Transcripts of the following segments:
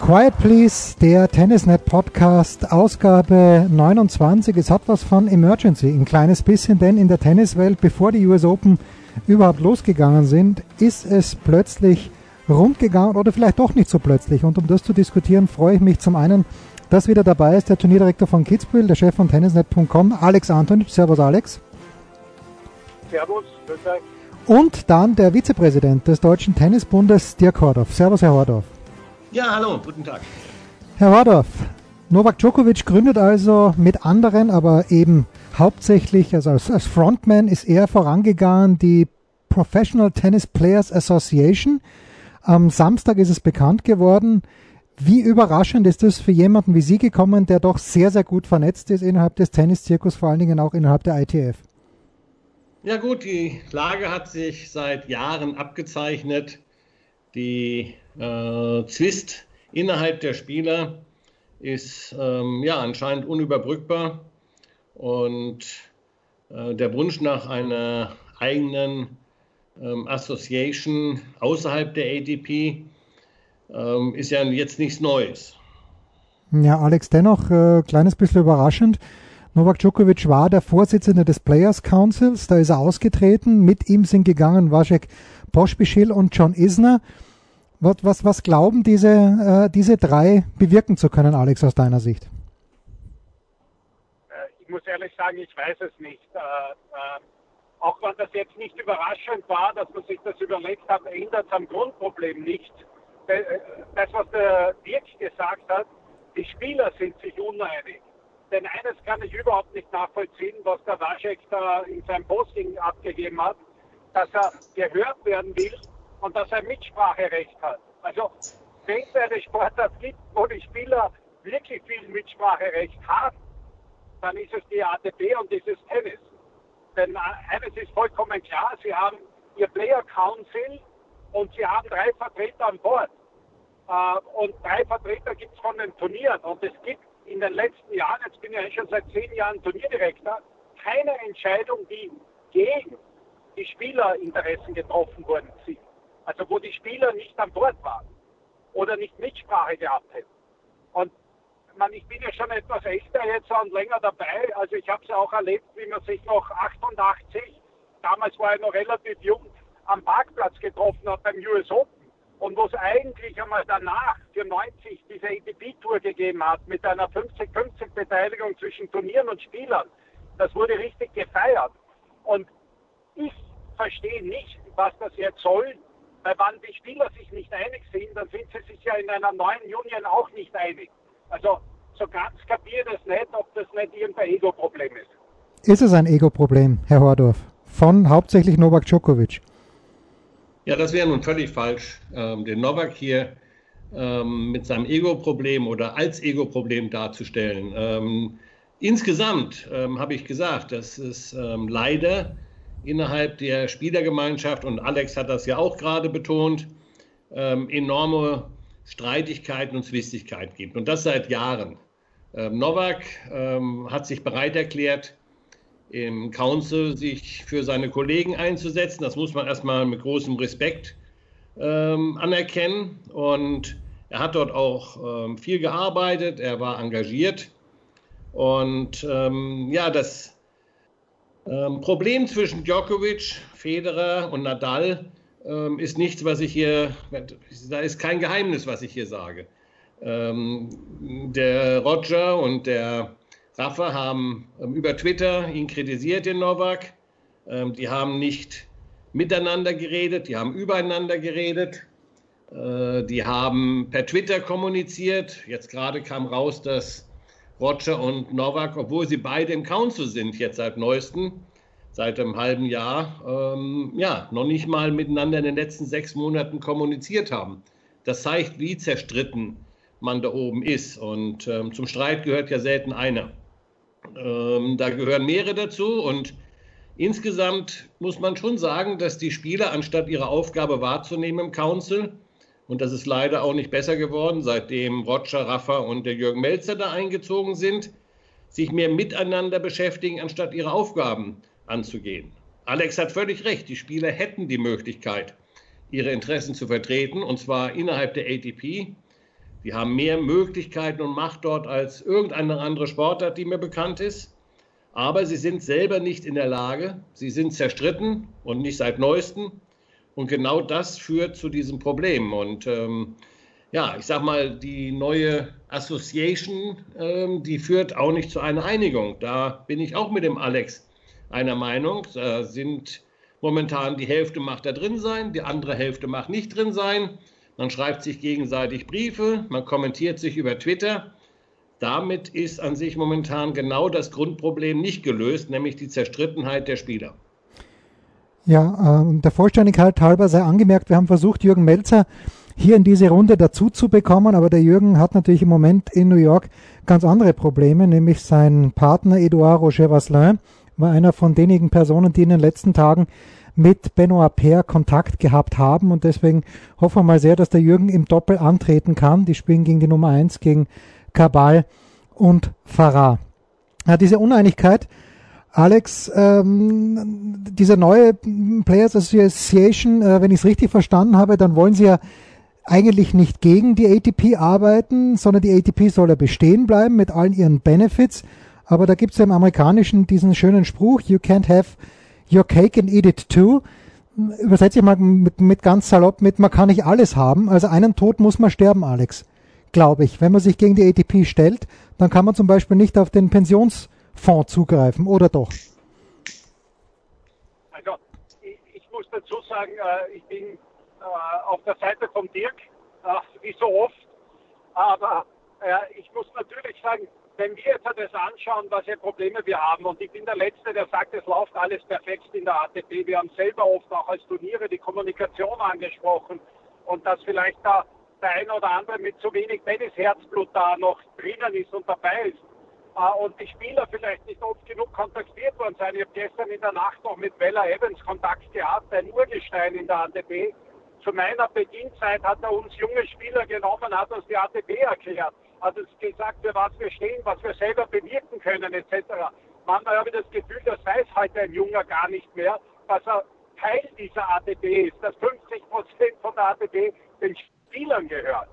Quiet Please, der Tennisnet Podcast, Ausgabe 29. Es hat was von Emergency, ein kleines bisschen, denn in der Tenniswelt, bevor die US Open überhaupt losgegangen sind, ist es plötzlich rund gegangen oder vielleicht doch nicht so plötzlich. Und um das zu diskutieren, freue ich mich zum einen, dass wieder dabei ist der Turnierdirektor von Kitzbühel, der Chef von Tennisnet.com, Alex Antonic. Servus, Alex. Servus, grüß euch. Und dann der Vizepräsident des Deutschen Tennisbundes, Dirk Hordorf. Servus, Herr Hordorf. Ja, hallo, guten Tag. Herr Hordorf, Novak Djokovic gründet also mit anderen, aber eben hauptsächlich, also als, als Frontman ist er vorangegangen, die Professional Tennis Players Association. Am Samstag ist es bekannt geworden. Wie überraschend ist das für jemanden wie Sie gekommen, der doch sehr, sehr gut vernetzt ist innerhalb des Tenniszirkus, vor allen Dingen auch innerhalb der ITF? Ja gut, die Lage hat sich seit Jahren abgezeichnet. Die äh, Zwist innerhalb der Spieler ist ähm, ja anscheinend unüberbrückbar und äh, der Wunsch nach einer eigenen ähm, Association außerhalb der ADP ähm, ist ja jetzt nichts Neues. Ja, Alex, dennoch äh, kleines bisschen überraschend. Novak Djokovic war der Vorsitzende des Players Councils, da ist er ausgetreten. Mit ihm sind gegangen Vasek Pospischil und John Isner. Was, was, was glauben diese, äh, diese drei bewirken zu können, Alex, aus deiner Sicht? Äh, ich muss ehrlich sagen, ich weiß es nicht. Äh, äh, auch wenn das jetzt nicht überraschend war, dass man sich das überlegt hat, ändert es am Grundproblem nicht. Äh, das, was der Dirk gesagt hat, die Spieler sind sich uneinig. Denn eines kann ich überhaupt nicht nachvollziehen, was der Waschek da in seinem Posting abgegeben hat, dass er gehört werden will und dass er Mitspracherecht hat. Also wenn es eine Sportart gibt, wo die Spieler wirklich viel Mitspracherecht haben, dann ist es die ATP und dieses Tennis. Denn eines ist vollkommen klar, sie haben ihr Player Council und sie haben drei Vertreter an Bord. Und drei Vertreter gibt es von den Turnieren. Und es gibt in den letzten Jahren, jetzt bin ich ja schon seit zehn Jahren Turnierdirektor, keine Entscheidung, die gegen die Spielerinteressen getroffen worden sind. Also wo die Spieler nicht an Bord waren oder nicht Mitsprache gehabt hätten. Und man, ich bin ja schon etwas älter jetzt und länger dabei. Also ich habe es auch erlebt, wie man sich noch 88, damals war ich noch relativ jung, am Parkplatz getroffen hat beim US Open. Und wo es eigentlich einmal danach für 90 diese ATP-Tour gegeben hat, mit einer 50-50 Beteiligung zwischen Turnieren und Spielern, das wurde richtig gefeiert. Und ich verstehe nicht, was das jetzt soll, weil wenn die Spieler sich nicht einig sind, dann sind sie sich ja in einer neuen Union auch nicht einig. Also so ganz kapiere das nicht, ob das nicht irgendein Ego-Problem ist. Ist es ein Ego-Problem, Herr Hordorf, von hauptsächlich Novak Djokovic? Ja, das wäre nun völlig falsch, ähm, den Novak hier ähm, mit seinem Ego-Problem oder als Ego-Problem darzustellen. Ähm, insgesamt ähm, habe ich gesagt, dass es ähm, leider innerhalb der Spielergemeinschaft, und Alex hat das ja auch gerade betont, ähm, enorme Streitigkeiten und Zwistigkeiten gibt. Und das seit Jahren. Novak hat sich bereit erklärt, im Council sich für seine Kollegen einzusetzen. Das muss man erstmal mit großem Respekt ähm, anerkennen. Und er hat dort auch ähm, viel gearbeitet, er war engagiert. Und ähm, ja, das ähm, Problem zwischen Djokovic, Federer und Nadal ähm, ist nichts, was ich hier, da ist kein Geheimnis, was ich hier sage. Ähm, der Roger und der Rafa haben ähm, über Twitter ihn kritisiert, den Novak. Ähm, die haben nicht miteinander geredet, die haben übereinander geredet. Äh, die haben per Twitter kommuniziert. Jetzt gerade kam raus, dass Roger und Novak, obwohl sie beide im Council sind, jetzt seit neuestem, seit einem halben Jahr, ähm, ja, noch nicht mal miteinander in den letzten sechs Monaten kommuniziert haben. Das zeigt, wie zerstritten man da oben ist. Und ähm, zum Streit gehört ja selten einer. Ähm, da gehören mehrere dazu und insgesamt muss man schon sagen, dass die Spieler, anstatt ihre Aufgabe wahrzunehmen im Council, und das ist leider auch nicht besser geworden, seitdem Roger Raffa und der Jürgen Melzer da eingezogen sind, sich mehr miteinander beschäftigen, anstatt ihre Aufgaben anzugehen. Alex hat völlig recht, die Spieler hätten die Möglichkeit, ihre Interessen zu vertreten, und zwar innerhalb der ATP. Die haben mehr Möglichkeiten und Macht dort als irgendeine andere Sportart, die mir bekannt ist. Aber sie sind selber nicht in der Lage. Sie sind zerstritten und nicht seit neuestem. Und genau das führt zu diesem Problem. Und ähm, ja, ich sag mal, die neue Association, ähm, die führt auch nicht zu einer Einigung. Da bin ich auch mit dem Alex einer Meinung. Da sind momentan die Hälfte macht da drin sein, die andere Hälfte macht nicht drin sein. Man schreibt sich gegenseitig Briefe, man kommentiert sich über Twitter. Damit ist an sich momentan genau das Grundproblem nicht gelöst, nämlich die Zerstrittenheit der Spieler. Ja, äh, der Vollständigkeit halber sei angemerkt, wir haben versucht, Jürgen Melzer hier in diese Runde dazu zu bekommen, aber der Jürgen hat natürlich im Moment in New York ganz andere Probleme, nämlich sein Partner Edouard Roger Vasselin war einer von denjenigen Personen, die in den letzten Tagen mit Benoit Paire Kontakt gehabt haben und deswegen hoffen wir mal sehr, dass der Jürgen im Doppel antreten kann. Die spielen gegen die Nummer eins gegen Kabal und Farah. Ja, diese Uneinigkeit Alex, ähm, diese neue Players Association, äh, wenn ich es richtig verstanden habe, dann wollen sie ja eigentlich nicht gegen die ATP arbeiten, sondern die ATP soll ja bestehen bleiben mit allen ihren Benefits. Aber da gibt es ja im Amerikanischen diesen schönen Spruch, you can't have your cake and eat it too. Übersetze ich mal mit, mit ganz salopp mit, man kann nicht alles haben. Also einen Tod muss man sterben, Alex. Glaube ich. Wenn man sich gegen die ATP stellt, dann kann man zum Beispiel nicht auf den Pensions Fonds zugreifen, oder doch? Also, ich, muss dazu sagen, äh, ich bin äh, auf der Seite von Dirk, äh, wie so oft, aber ich muss natürlich sagen, wenn wir jetzt das anschauen, was für Probleme wir haben, und ich bin der Letzte, der sagt, es läuft alles perfekt in der ATP. Wir haben selber oft auch als Turniere die Kommunikation angesprochen und dass vielleicht da der ein oder andere mit zu wenig Tennisherzblut da noch drinnen ist und dabei ist äh, und die Spieler vielleicht nicht oft genug kontaktiert worden sein. Ich habe gestern in der Nacht noch mit Bella Evans Kontakt gehabt, ein Urgestein in der ATP. Zu meiner Beginnzeit hat er uns junge Spieler genommen, hat uns die ATP erklärt, hat uns gesagt, für was wir stehen, was wir selber bewirken können, etc. Manchmal habe ich das Gefühl, das weiß heute ein Junger gar nicht mehr, dass er Teil dieser ATP ist, dass 50 Prozent von der ATP den Spielern gehört.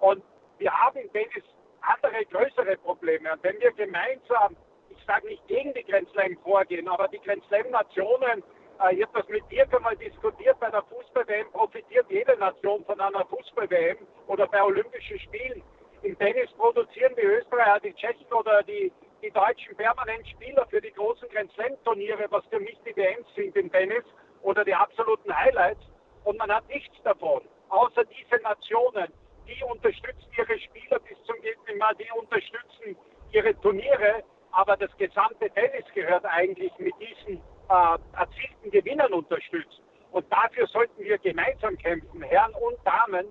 Und wir haben in Tennis andere größere Probleme. Und wenn wir gemeinsam, ich sage nicht gegen die Grand vorgehen, aber die Grand Nationen, äh, ich habe das mit dir einmal diskutiert, bei der Fußball-WM profitiert jede Nation von einer Fußball-WM oder bei Olympischen Spielen. Im Tennis produzieren die Österreicher, die Tschechen oder die, die Deutschen permanent Spieler für die großen Grand turniere was für mich die WMs sind im Tennis oder die absoluten Highlights. Und man hat nichts davon, außer diese Nationen die unterstützen ihre Spieler bis zum gewissen Mal, die unterstützen ihre Turniere, aber das gesamte Tennis gehört eigentlich mit diesen äh, erzielten Gewinnern unterstützt. Und dafür sollten wir gemeinsam kämpfen, Herren und Damen,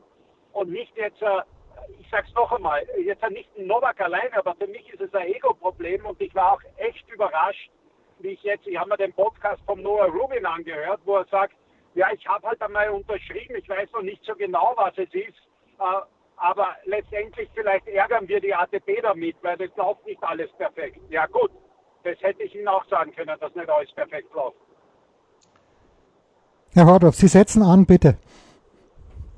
und nicht jetzt, äh, ich sag's noch einmal, jetzt nicht ein Novak allein, aber für mich ist es ein Ego-Problem und ich war auch echt überrascht, wie ich jetzt, ich habe mir den Podcast vom Noah Rubin angehört, wo er sagt, ja, ich habe halt einmal unterschrieben, ich weiß noch nicht so genau, was es ist, äh, aber letztendlich vielleicht ärgern wir die ATP damit, weil das läuft nicht alles perfekt. Ja gut, das hätte ich Ihnen auch sagen können, dass nicht alles perfekt läuft. Herr Hordorf, Sie setzen an, bitte.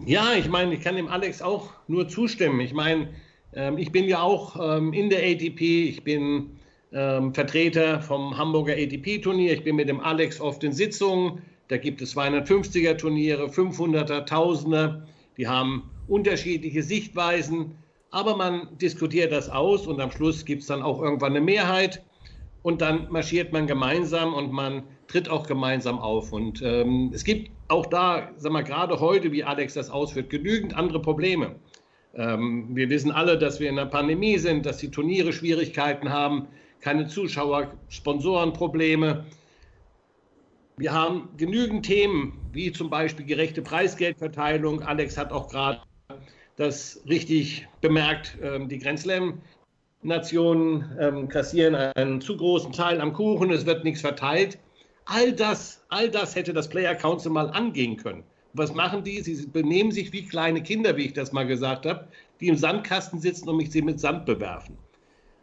Ja, ich meine, ich kann dem Alex auch nur zustimmen. Ich meine, ähm, ich bin ja auch ähm, in der ATP, ich bin ähm, Vertreter vom Hamburger ATP-Turnier, ich bin mit dem Alex oft in Sitzungen, da gibt es 250er-Turniere, 500er, 1000er, die haben unterschiedliche Sichtweisen, aber man diskutiert das aus und am Schluss gibt es dann auch irgendwann eine Mehrheit. Und dann marschiert man gemeinsam und man tritt auch gemeinsam auf. Und ähm, es gibt auch da, sag mal, gerade heute, wie Alex das ausführt, genügend andere Probleme. Ähm, wir wissen alle, dass wir in einer Pandemie sind, dass die Turniere Schwierigkeiten haben, keine Zuschauer, Sponsorenprobleme. Wir haben genügend Themen, wie zum Beispiel gerechte Preisgeldverteilung. Alex hat auch gerade das richtig bemerkt. Ähm, die Grand Slam-Nationen ähm, kassieren einen zu großen Teil am Kuchen, es wird nichts verteilt. All das, all das hätte das Player Council mal angehen können. Was machen die? Sie benehmen sich wie kleine Kinder, wie ich das mal gesagt habe, die im Sandkasten sitzen und mich sie mit Sand bewerfen.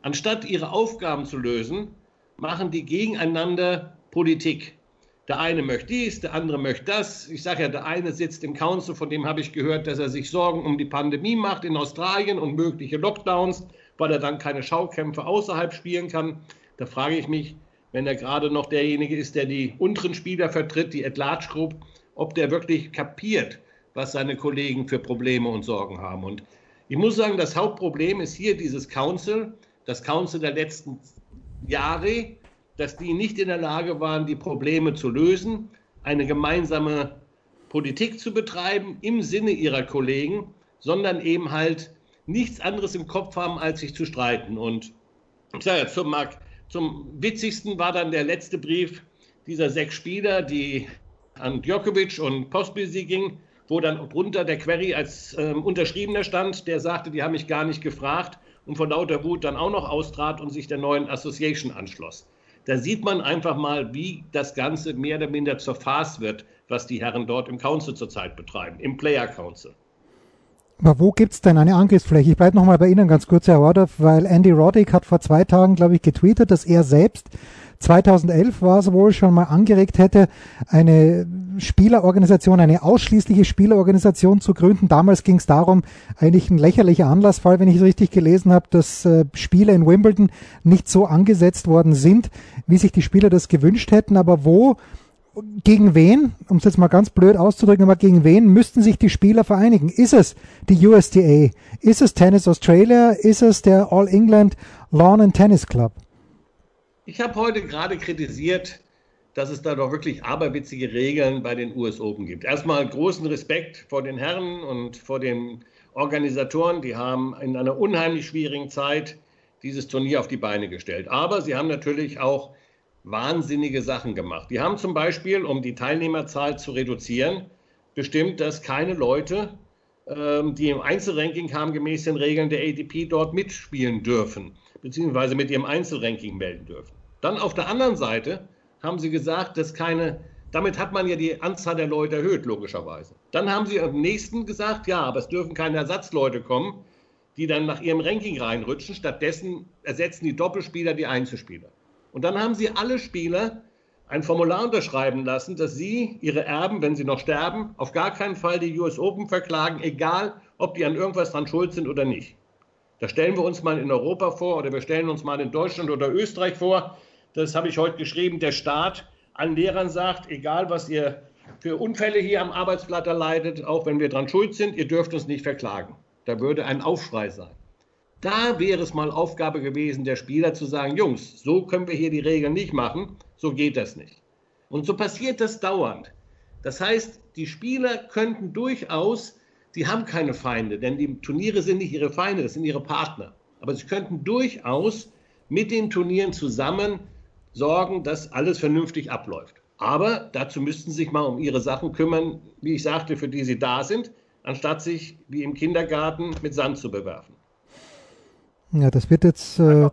Anstatt ihre Aufgaben zu lösen, machen die gegeneinander Politik. Der eine möchte dies, der andere möchte das. Ich sage ja, der eine sitzt im Council, von dem habe ich gehört, dass er sich Sorgen um die Pandemie macht in Australien und mögliche Lockdowns, weil er dann keine Schaukämpfe außerhalb spielen kann. Da frage ich mich, wenn er gerade noch derjenige ist, der die unteren Spieler vertritt, die At-Large Group, ob der wirklich kapiert, was seine Kollegen für Probleme und Sorgen haben. Und ich muss sagen, das Hauptproblem ist hier dieses Council, das Council der letzten Jahre, dass die nicht in der Lage waren, die Probleme zu lösen, eine gemeinsame Politik zu betreiben im Sinne ihrer Kollegen, sondern eben halt nichts anderes im Kopf haben, als sich zu streiten. Und ich sage jetzt zum, zum witzigsten war dann der letzte Brief dieser sechs Spieler, die an Djokovic und Pospisil ging, wo dann drunter der Query als ähm, Unterschriebener stand, der sagte, die haben mich gar nicht gefragt und von lauter Wut dann auch noch austrat und sich der neuen Association anschloss. Da sieht man einfach mal, wie das Ganze mehr oder minder zur Farce wird, was die Herren dort im Council zurzeit betreiben, im Player Council. Aber wo gibt es denn eine Angriffsfläche? Ich bleibe nochmal bei Ihnen ganz kurz, Herr Wardorf, weil Andy Roddick hat vor zwei Tagen, glaube ich, getweetet, dass er selbst 2011 war es wohl schon mal angeregt hätte, eine Spielerorganisation, eine ausschließliche Spielerorganisation zu gründen. Damals ging es darum, eigentlich ein lächerlicher Anlassfall, wenn ich es richtig gelesen habe, dass äh, Spiele in Wimbledon nicht so angesetzt worden sind, wie sich die Spieler das gewünscht hätten. Aber wo, gegen wen, um es jetzt mal ganz blöd auszudrücken, aber gegen wen müssten sich die Spieler vereinigen? Ist es die USTA? Ist es Tennis Australia? Ist es der All England Lawn and Tennis Club? Ich habe heute gerade kritisiert, dass es da doch wirklich aberwitzige Regeln bei den US Open gibt. Erstmal großen Respekt vor den Herren und vor den Organisatoren. Die haben in einer unheimlich schwierigen Zeit dieses Turnier auf die Beine gestellt. Aber sie haben natürlich auch wahnsinnige Sachen gemacht. Die haben zum Beispiel, um die Teilnehmerzahl zu reduzieren, bestimmt, dass keine Leute, ähm, die im Einzelranking haben, gemäß den Regeln der ADP dort mitspielen dürfen, beziehungsweise mit ihrem Einzelranking melden dürfen. Dann auf der anderen Seite haben sie gesagt, dass keine, damit hat man ja die Anzahl der Leute erhöht, logischerweise. Dann haben sie am nächsten gesagt, ja, aber es dürfen keine Ersatzleute kommen, die dann nach ihrem Ranking reinrutschen. Stattdessen ersetzen die Doppelspieler die Einzelspieler. Und dann haben sie alle Spieler ein Formular unterschreiben lassen, dass sie ihre Erben, wenn sie noch sterben, auf gar keinen Fall die US Open verklagen, egal ob die an irgendwas dran schuld sind oder nicht. Da stellen wir uns mal in Europa vor oder wir stellen uns mal in Deutschland oder Österreich vor, das habe ich heute geschrieben, der Staat allen Lehrern sagt, egal was ihr für Unfälle hier am Arbeitsblatt erleidet, auch wenn wir dran schuld sind, ihr dürft uns nicht verklagen. Da würde ein Aufschrei sein. Da wäre es mal Aufgabe gewesen, der Spieler zu sagen, Jungs, so können wir hier die Regeln nicht machen, so geht das nicht. Und so passiert das dauernd. Das heißt, die Spieler könnten durchaus, sie haben keine Feinde, denn die Turniere sind nicht ihre Feinde, das sind ihre Partner. Aber sie könnten durchaus mit den Turnieren zusammen sorgen, dass alles vernünftig abläuft. Aber dazu müssten sie sich mal um ihre Sachen kümmern, wie ich sagte, für die sie da sind, anstatt sich wie im Kindergarten mit Sand zu bewerfen. Ja, das wird jetzt. Äh,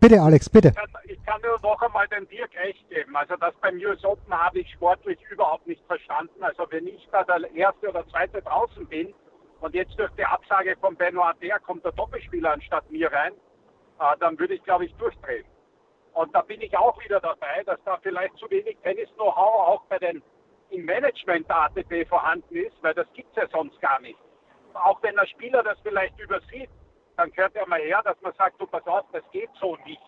bitte, Alex, bitte. Ich kann nur noch einmal den Dirk recht geben. Also, das beim US Open habe ich sportlich überhaupt nicht verstanden. Also, wenn ich da der erste oder zweite draußen bin und jetzt durch die Absage von Benoit der kommt der Doppelspieler anstatt mir rein, äh, dann würde ich, glaube ich, durchdrehen. Und da bin ich auch wieder dabei, dass da vielleicht zu wenig Tennis-Know-how auch bei den im Management der ATP vorhanden ist, weil das gibt es ja sonst gar nicht. Auch wenn der Spieler das vielleicht übersieht, dann gehört er mal her, dass man sagt, du pass auf, das geht so nicht.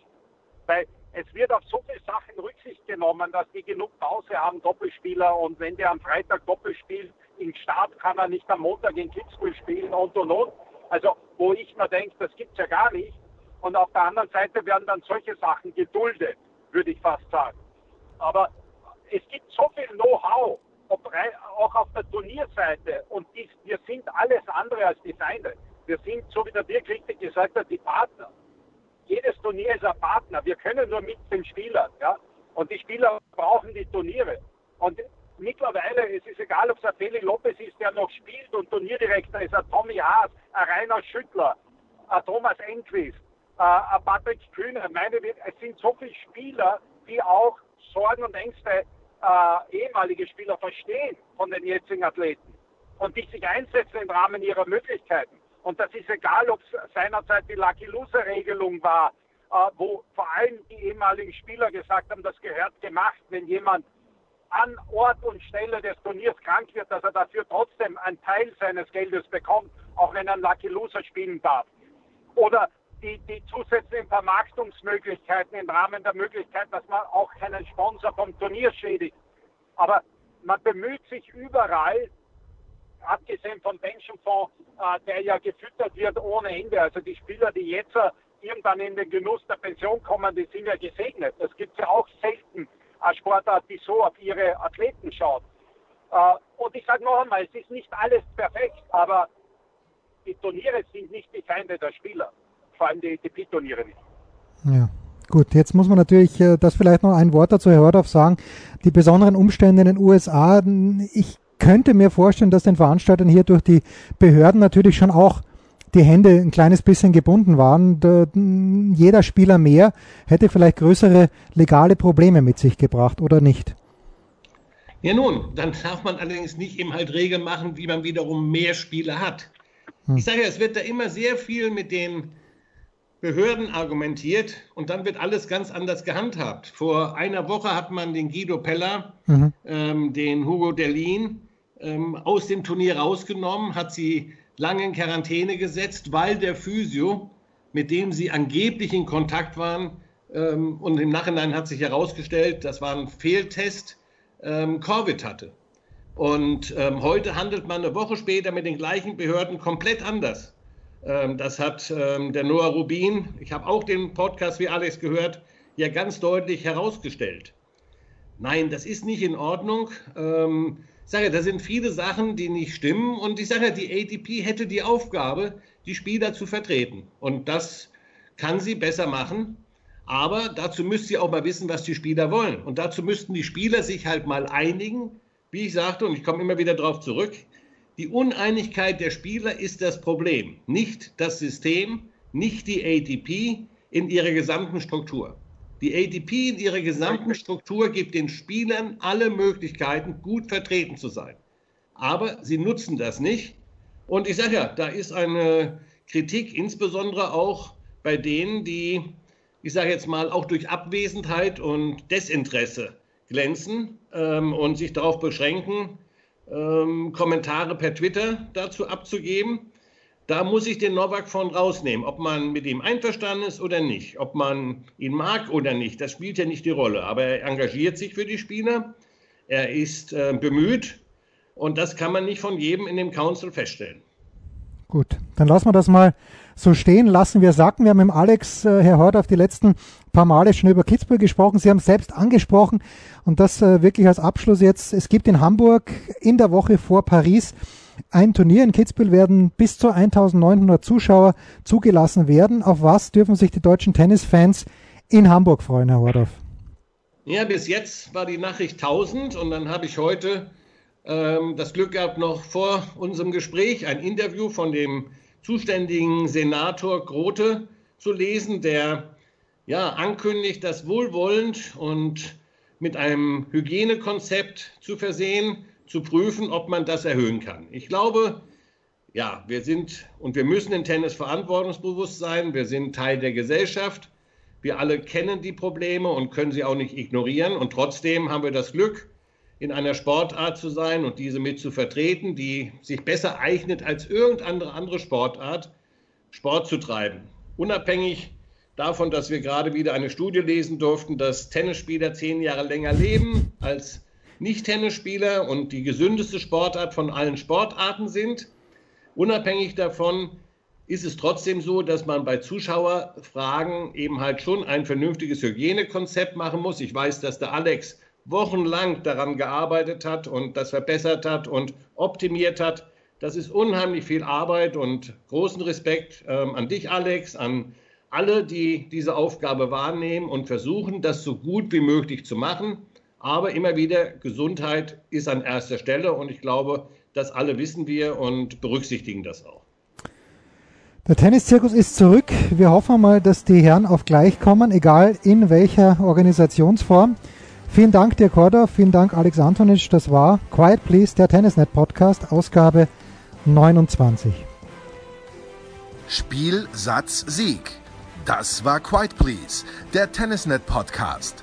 Weil es wird auf so viele Sachen Rücksicht genommen, dass die genug Pause haben, Doppelspieler, und wenn der am Freitag Doppel spielt, im Start kann er nicht am Montag in Kitzbühel spielen und und und. Also, wo ich mir denke, das gibt es ja gar nicht. Und auf der anderen Seite werden dann solche Sachen geduldet. würde ich fast sagen. Aber es gibt so viel Know-how, auch auf der Turnierseite. Und dies, wir sind alles andere als die Feinde. Wir sind, so wie der Dirk richtig gesagt hat, die Partner. Jedes Turnier ist ein Partner. Wir können nur mit den Spielern. Ja? Und die Spieler brauchen die Turniere. Und mittlerweile, es ist egal, ob es ein Feli Lopez ist, der noch spielt und Turnierdirektor ist, ein Tommy Haas, ein Rainer Schüttler, ein Thomas Enquist, ein Patrick Kühne. Meine, es sind so viele Spieler, die auch Sorgen und Ängste äh, ehemalige Spieler verstehen von den jetzigen Athleten und die sich einsetzen im Rahmen ihrer Möglichkeiten. Und das ist egal, ob es seinerzeit die Lucky Loser Regelung war, äh, wo vor allem die ehemaligen Spieler gesagt haben, das gehört gemacht, wenn jemand an Ort und Stelle des Turniers krank wird, dass er dafür trotzdem einen Teil seines Geldes bekommt, auch wenn er einen Lucky Loser spielen darf. Oder die, die zusätzlichen Vermarktungsmöglichkeiten im Rahmen der Möglichkeit, dass man auch keinen Sponsor vom Turnier schädigt. Aber man bemüht sich überall, abgesehen vom Pensionfonds, äh, der ja gefüttert wird ohne Ende. Also die Spieler, die jetzt äh, irgendwann in den Genuss der Pension kommen, die sind ja gesegnet. Das gibt es ja auch selten als Sportart, die so auf ihre Athleten schaut. Äh, und ich sage noch einmal, es ist nicht alles perfekt, aber die Turniere sind nicht die Feinde der Spieler vor allem die, Pit-Turniere nicht. Ja. Gut, jetzt muss man natürlich äh, das vielleicht noch ein Wort dazu, Herr Hordorf, sagen. Die besonderen Umstände in den USA, ich könnte mir vorstellen, dass den Veranstaltern hier durch die Behörden natürlich schon auch die Hände ein kleines bisschen gebunden waren. Da, jeder Spieler mehr hätte vielleicht größere legale Probleme mit sich gebracht, oder nicht? Ja nun, dann darf man allerdings nicht eben halt Regeln machen, wie man wiederum mehr Spieler hat. Hm. Ich sage ja, es wird da immer sehr viel mit den Behörden argumentiert und dann wird alles ganz anders gehandhabt. Vor einer Woche hat man den Guido Peller, mhm. ähm, den Hugo Derlin ähm, aus dem Turnier rausgenommen, hat sie lange in Quarantäne gesetzt, weil der Physio, mit dem sie angeblich in Kontakt waren, ähm, und im Nachhinein hat sich herausgestellt, das war ein Fehltest, ähm, Covid hatte. Und ähm, heute handelt man eine Woche später mit den gleichen Behörden komplett anders. Ähm, das hat ähm, der Noah Rubin, ich habe auch den Podcast wie Alex gehört, ja ganz deutlich herausgestellt. Nein, das ist nicht in Ordnung. Sage, da sind viele Sachen, die nicht stimmen. Und ich sage, die ATP hätte die Aufgabe, die Spieler zu vertreten. Und das kann sie besser machen. Aber dazu müsste sie auch mal wissen, was die Spieler wollen. Und dazu müssten die Spieler sich halt mal einigen. Wie ich sagte, und ich komme immer wieder darauf zurück, die Uneinigkeit der Spieler ist das Problem, nicht das System, nicht die ATP in ihrer gesamten Struktur. Die ATP in ihrer gesamten Struktur gibt den Spielern alle Möglichkeiten, gut vertreten zu sein. Aber sie nutzen das nicht. Und ich sage ja, da ist eine Kritik, insbesondere auch bei denen, die, ich sage jetzt mal, auch durch Abwesenheit und Desinteresse glänzen ähm, und sich darauf beschränken, ähm, Kommentare per Twitter dazu abzugeben. Da muss ich den Novak von rausnehmen, ob man mit ihm einverstanden ist oder nicht, ob man ihn mag oder nicht. Das spielt ja nicht die Rolle. Aber er engagiert sich für die Spieler, er ist äh, bemüht und das kann man nicht von jedem in dem Council feststellen. Gut, dann lassen wir das mal so stehen lassen. Wir sagten, wir haben mit Alex, äh, Herr Hort, auf die letzten paar Male schon über Kitzbühel gesprochen. Sie haben selbst angesprochen und das äh, wirklich als Abschluss jetzt. Es gibt in Hamburg in der Woche vor Paris ein Turnier. In Kitzbühel werden bis zu 1900 Zuschauer zugelassen werden. Auf was dürfen sich die deutschen Tennisfans in Hamburg freuen, Herr Hordorf? Ja, bis jetzt war die Nachricht 1000 und dann habe ich heute ähm, das Glück gehabt, noch vor unserem Gespräch ein Interview von dem zuständigen Senator Grote zu lesen, der ja ankündigt, das wohlwollend und mit einem Hygienekonzept zu versehen, zu prüfen, ob man das erhöhen kann. Ich glaube, ja, wir sind und wir müssen in Tennis verantwortungsbewusst sein. Wir sind Teil der Gesellschaft. Wir alle kennen die Probleme und können sie auch nicht ignorieren. Und trotzdem haben wir das Glück, in einer Sportart zu sein und diese mit zu vertreten, die sich besser eignet als irgendeine andere Sportart, Sport zu treiben. Unabhängig davon, dass wir gerade wieder eine Studie lesen durften, dass Tennisspieler zehn Jahre länger leben als Nicht-Tennisspieler und die gesündeste Sportart von allen Sportarten sind. Unabhängig davon ist es trotzdem so, dass man bei Zuschauerfragen eben halt schon ein vernünftiges Hygienekonzept machen muss. Ich weiß, dass der Alex wochenlang daran gearbeitet hat und das verbessert hat und optimiert hat. Das ist unheimlich viel Arbeit und großen Respekt ähm, an dich, Alex, an alle, die diese Aufgabe wahrnehmen und versuchen, das so gut wie möglich zu machen. Aber immer wieder, Gesundheit ist an erster Stelle und ich glaube, das alle wissen wir und berücksichtigen das auch. Der Tenniszirkus ist zurück. Wir hoffen mal, dass die Herren auf gleich kommen, egal in welcher Organisationsform. Vielen Dank dir, Korda. Vielen Dank, Alex Antonic. Das war Quiet Please, der Tennisnet Podcast, Ausgabe 29. Spiel, Satz, Sieg. Das war Quiet Please, der Tennisnet Podcast.